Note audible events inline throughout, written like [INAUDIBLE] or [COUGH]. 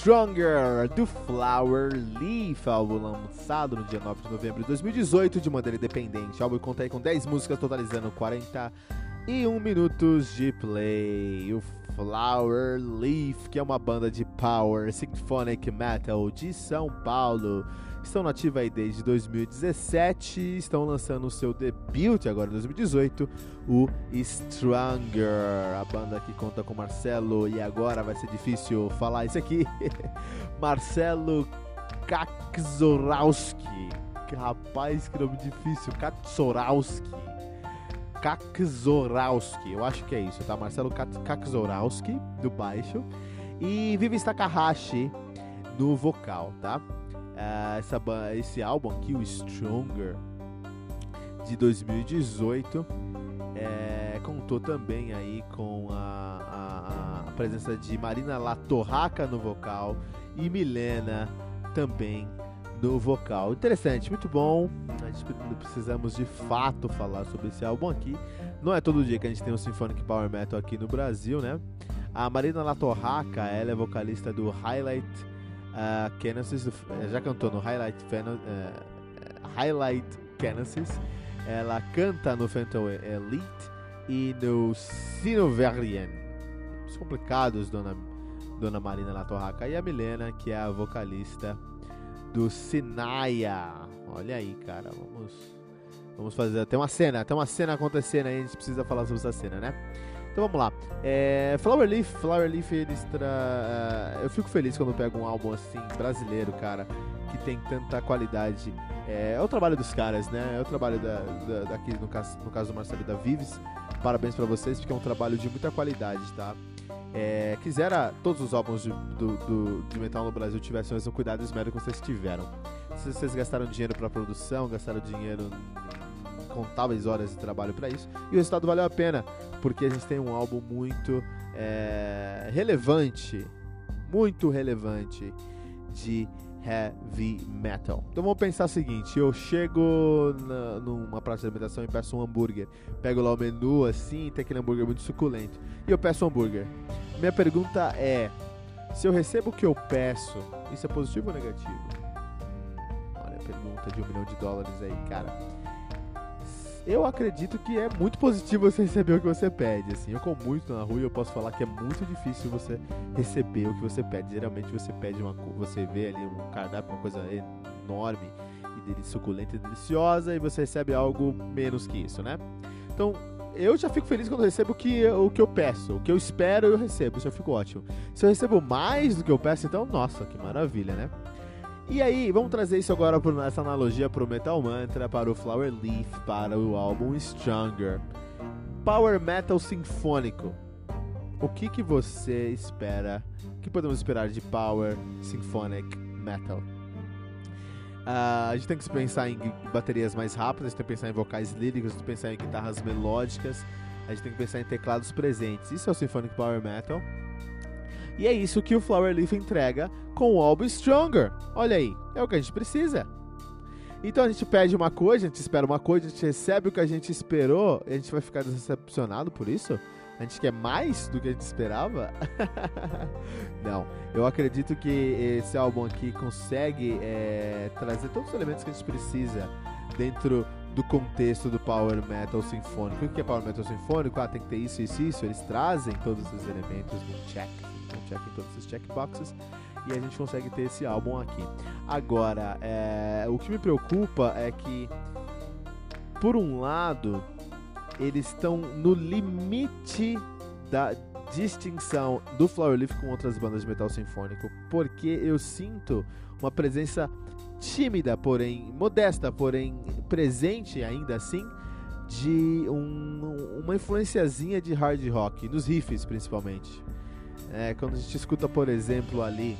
Stronger do Flower Leaf, álbum lançado no dia 9 de novembro de 2018 de maneira independente. O álbum conta com 10 músicas, totalizando 41 minutos de play. O Flower Leaf, que é uma banda de power symphonic metal de São Paulo estão nativos aí desde 2017, estão lançando o seu debut agora em 2018, o Stronger. A banda que conta com Marcelo e agora vai ser difícil falar isso aqui. [LAUGHS] Marcelo Kakzorowski. Rapaz, que nome difícil. Kakzorowski. Kakzorowski, eu acho que é isso, tá? Marcelo Kakzorowski, do baixo. E Vivi Takahashi no vocal, tá? Uh, essa, esse álbum aqui, o Stronger, de 2018, é, contou também aí com a, a, a presença de Marina Latorraca no vocal e Milena também no vocal. Interessante, muito bom. Gente precisamos de fato falar sobre esse álbum aqui. Não é todo dia que a gente tem um Symphonic Power Metal aqui no Brasil, né? A Marina Latorraca, ela é vocalista do Highlight Uh, Genesis, eh, já cantou no Highlight, uh, Highlight Genesis. Ela canta no Phantom Elite e no Sinoverian. Os complicados, dona, dona Marina Latorraca. E a Milena, que é a vocalista do Sinaya. Olha aí, cara. Vamos, vamos fazer até uma cena. Até uma cena acontecendo aí. A gente precisa falar sobre essa cena, né? Então vamos lá. É, Flower Leaf, Flower Leaf, eles tra... Uh, eu fico feliz quando pego um álbum assim, brasileiro, cara, que tem tanta qualidade. É, é o trabalho dos caras, né? É o trabalho da, da, daqui, no caso, no caso do Marcelo da Vives. Parabéns para vocês, porque é um trabalho de muita qualidade, tá? É, quisera todos os álbuns de, do, do, de metal no Brasil tivessem o mesmo cuidado e esmero que vocês tiveram. Se vocês gastaram dinheiro para produção, gastaram dinheiro incontáveis horas de trabalho para isso. E o resultado valeu a pena, porque a gente tem um álbum muito é, relevante, muito relevante de heavy metal. Então vamos pensar o seguinte: eu chego na, numa praça de alimentação e peço um hambúrguer, pego lá o menu assim, tem aquele hambúrguer muito suculento, e eu peço um hambúrguer. Minha pergunta é: se eu recebo o que eu peço, isso é positivo ou negativo? Olha a pergunta de um milhão de dólares aí, cara eu acredito que é muito positivo você receber o que você pede. Assim, eu como muito na rua e eu posso falar que é muito difícil você receber o que você pede. Geralmente você pede uma você vê ali um cardápio, uma coisa enorme e suculenta e deliciosa e você recebe algo menos que isso, né? Então, eu já fico feliz quando eu recebo o que, o que eu peço. O que eu espero, eu recebo. Isso eu fico ótimo. Se eu recebo mais do que eu peço, então, nossa, que maravilha, né? E aí, vamos trazer isso agora por essa analogia para o Metal Mantra, para o Flower Leaf, para o álbum Stronger. Power Metal Sinfônico. O que, que você espera? O que podemos esperar de Power Symphonic Metal? Uh, a gente tem que pensar em baterias mais rápidas, a gente tem que pensar em vocais líricos, a gente tem que pensar em guitarras melódicas, a gente tem que pensar em teclados presentes. Isso é o Symphonic Power Metal. E é isso que o Flower Leaf entrega com o álbum Stronger. Olha aí, é o que a gente precisa. Então a gente pede uma coisa, a gente espera uma coisa, a gente recebe o que a gente esperou a gente vai ficar decepcionado por isso? A gente quer mais do que a gente esperava? [LAUGHS] Não, eu acredito que esse álbum aqui consegue é, trazer todos os elementos que a gente precisa dentro do contexto do Power Metal Sinfônico. O que é Power Metal Sinfônico? Ah, tem que ter isso, isso, isso. Eles trazem todos esses elementos no check, check em todos esses checkboxes e a gente consegue ter esse álbum aqui. Agora, é, o que me preocupa é que, por um lado, eles estão no limite da distinção do Flower Leaf com outras bandas de metal sinfônico, porque eu sinto uma presença tímida, porém modesta, porém presente ainda assim, de um, uma influenciazinha de hard rock, nos riffs principalmente. É, quando a gente escuta, por exemplo, ali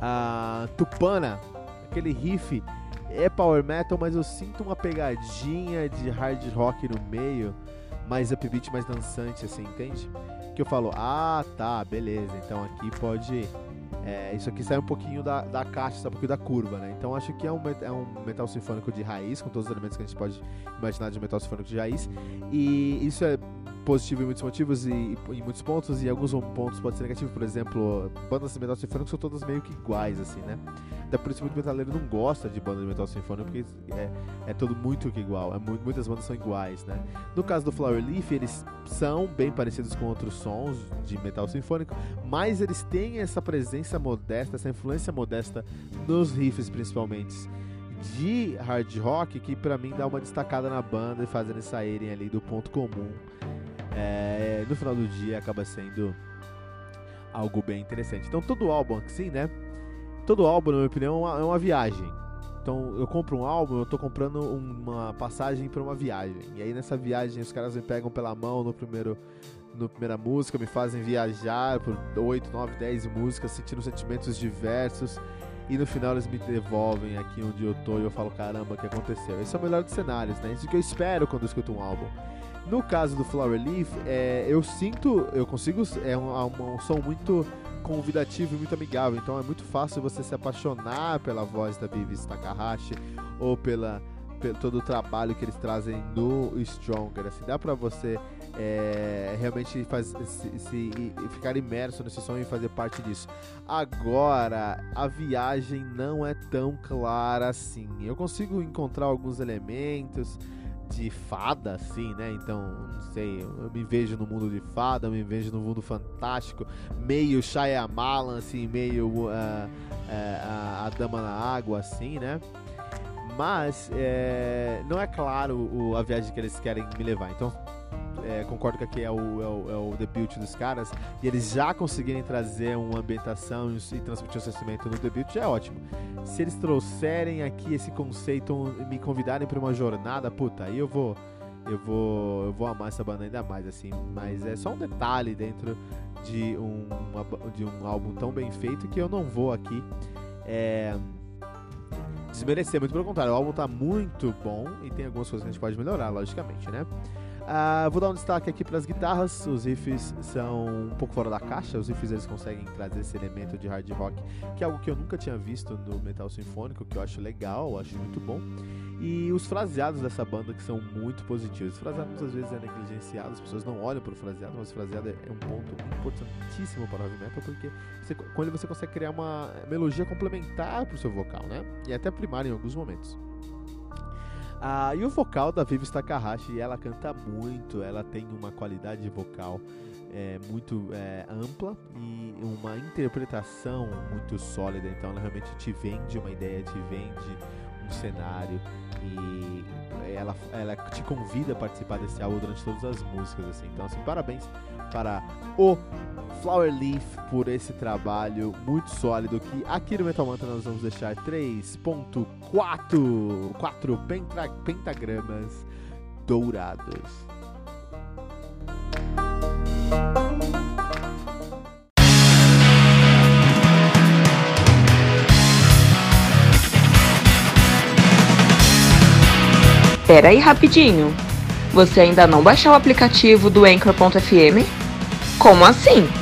a Tupana, aquele riff é power metal, mas eu sinto uma pegadinha de hard rock no meio, mais upbeat, mais dançante, assim, entende? Que eu falo, ah, tá, beleza, então aqui pode. É, isso aqui sai um pouquinho da, da caixa, sai um pouquinho da curva, né? Então acho que é um, é um metal sinfônico de raiz, com todos os elementos que a gente pode imaginar de metal sinfônico de raiz. E isso é positivo em muitos motivos e, e, em muitos pontos, e alguns pontos pode ser negativo. Por exemplo, bandas de metal sinfônico são todas meio que iguais, assim, né? Até por isso muito metaleiro não gosta de banda de metal sinfônico, porque é, é tudo muito que igual. É muitas bandas são iguais, né? No caso do Flower Leaf, eles são bem parecidos com outros sons de metal sinfônico, mas eles têm essa presença modesta, essa influência modesta nos riffs, principalmente de hard rock que para mim dá uma destacada na banda e fazendo eles saírem ali do ponto comum é, no final do dia acaba sendo algo bem interessante. Então todo álbum assim, né? Todo álbum, na minha opinião, é uma, é uma viagem. Então eu compro um álbum, eu tô comprando uma passagem para uma viagem. E aí nessa viagem os caras me pegam pela mão no primeiro no primeira música, me fazem viajar por 8, 9, 10 músicas, sentindo sentimentos diversos. E no final eles me devolvem aqui onde eu tô e eu falo, caramba, o que aconteceu? Esse é o melhor dos cenários, né? Isso que eu espero quando eu escuto um álbum. No caso do Flower Leaf, é, eu sinto, eu consigo, é um, um, um som muito convidativo e muito amigável, então é muito fácil você se apaixonar pela voz da Vivi Takahashi ou pela, pelo todo o trabalho que eles trazem no Stronger. Assim, dá pra você é, realmente faz, se, se, ficar imerso nesse som e fazer parte disso. Agora, a viagem não é tão clara assim. Eu consigo encontrar alguns elementos de fada, assim, né? Então, não sei, eu me vejo no mundo de fada, eu me vejo no mundo fantástico, meio Shyamalan, assim, meio uh, uh, a, a Dama na Água, assim, né? Mas é, não é claro o, a viagem que eles querem me levar. Então, é, concordo que aqui é o, é, o, é o debut dos caras, e eles já conseguirem trazer uma ambientação e transmitir o sentimento no debut, já é ótimo. Se eles trouxerem aqui esse conceito, me convidarem para uma jornada, puta, aí eu vou. Eu vou, eu vou amar essa banda ainda mais, assim. Mas é só um detalhe dentro de um, de um álbum tão bem feito que eu não vou aqui é, desmerecer. Muito pelo contrário, o álbum tá muito bom e tem algumas coisas que a gente pode melhorar, logicamente, né? Uh, vou dar um destaque aqui para as guitarras. Os riffs são um pouco fora da caixa. Os riffs eles conseguem trazer esse elemento de hard rock, que é algo que eu nunca tinha visto no metal sinfônico, que eu acho legal, acho muito bom. E os fraseados dessa banda que são muito positivos. Os fraseados às vezes é negligenciado, as pessoas não olham para o fraseado, mas o fraseado é um ponto importantíssimo para o heavy metal, porque você, com ele você consegue criar uma melodia complementar para o seu vocal, né? E até primária em alguns momentos. Ah, e o vocal da Vivi Takahashi, ela canta muito, ela tem uma qualidade vocal é, muito é, ampla e uma interpretação muito sólida. Então ela realmente te vende uma ideia, te vende um cenário e ela, ela te convida a participar desse álbum durante todas as músicas. Assim. Então, assim, parabéns para o Flower Leaf por esse trabalho muito sólido que aqui no Metal Mantra nós vamos deixar 3.4 4 pentagramas dourados. Pera aí rapidinho. Você ainda não baixou o aplicativo do Anchor.fm? Como assim?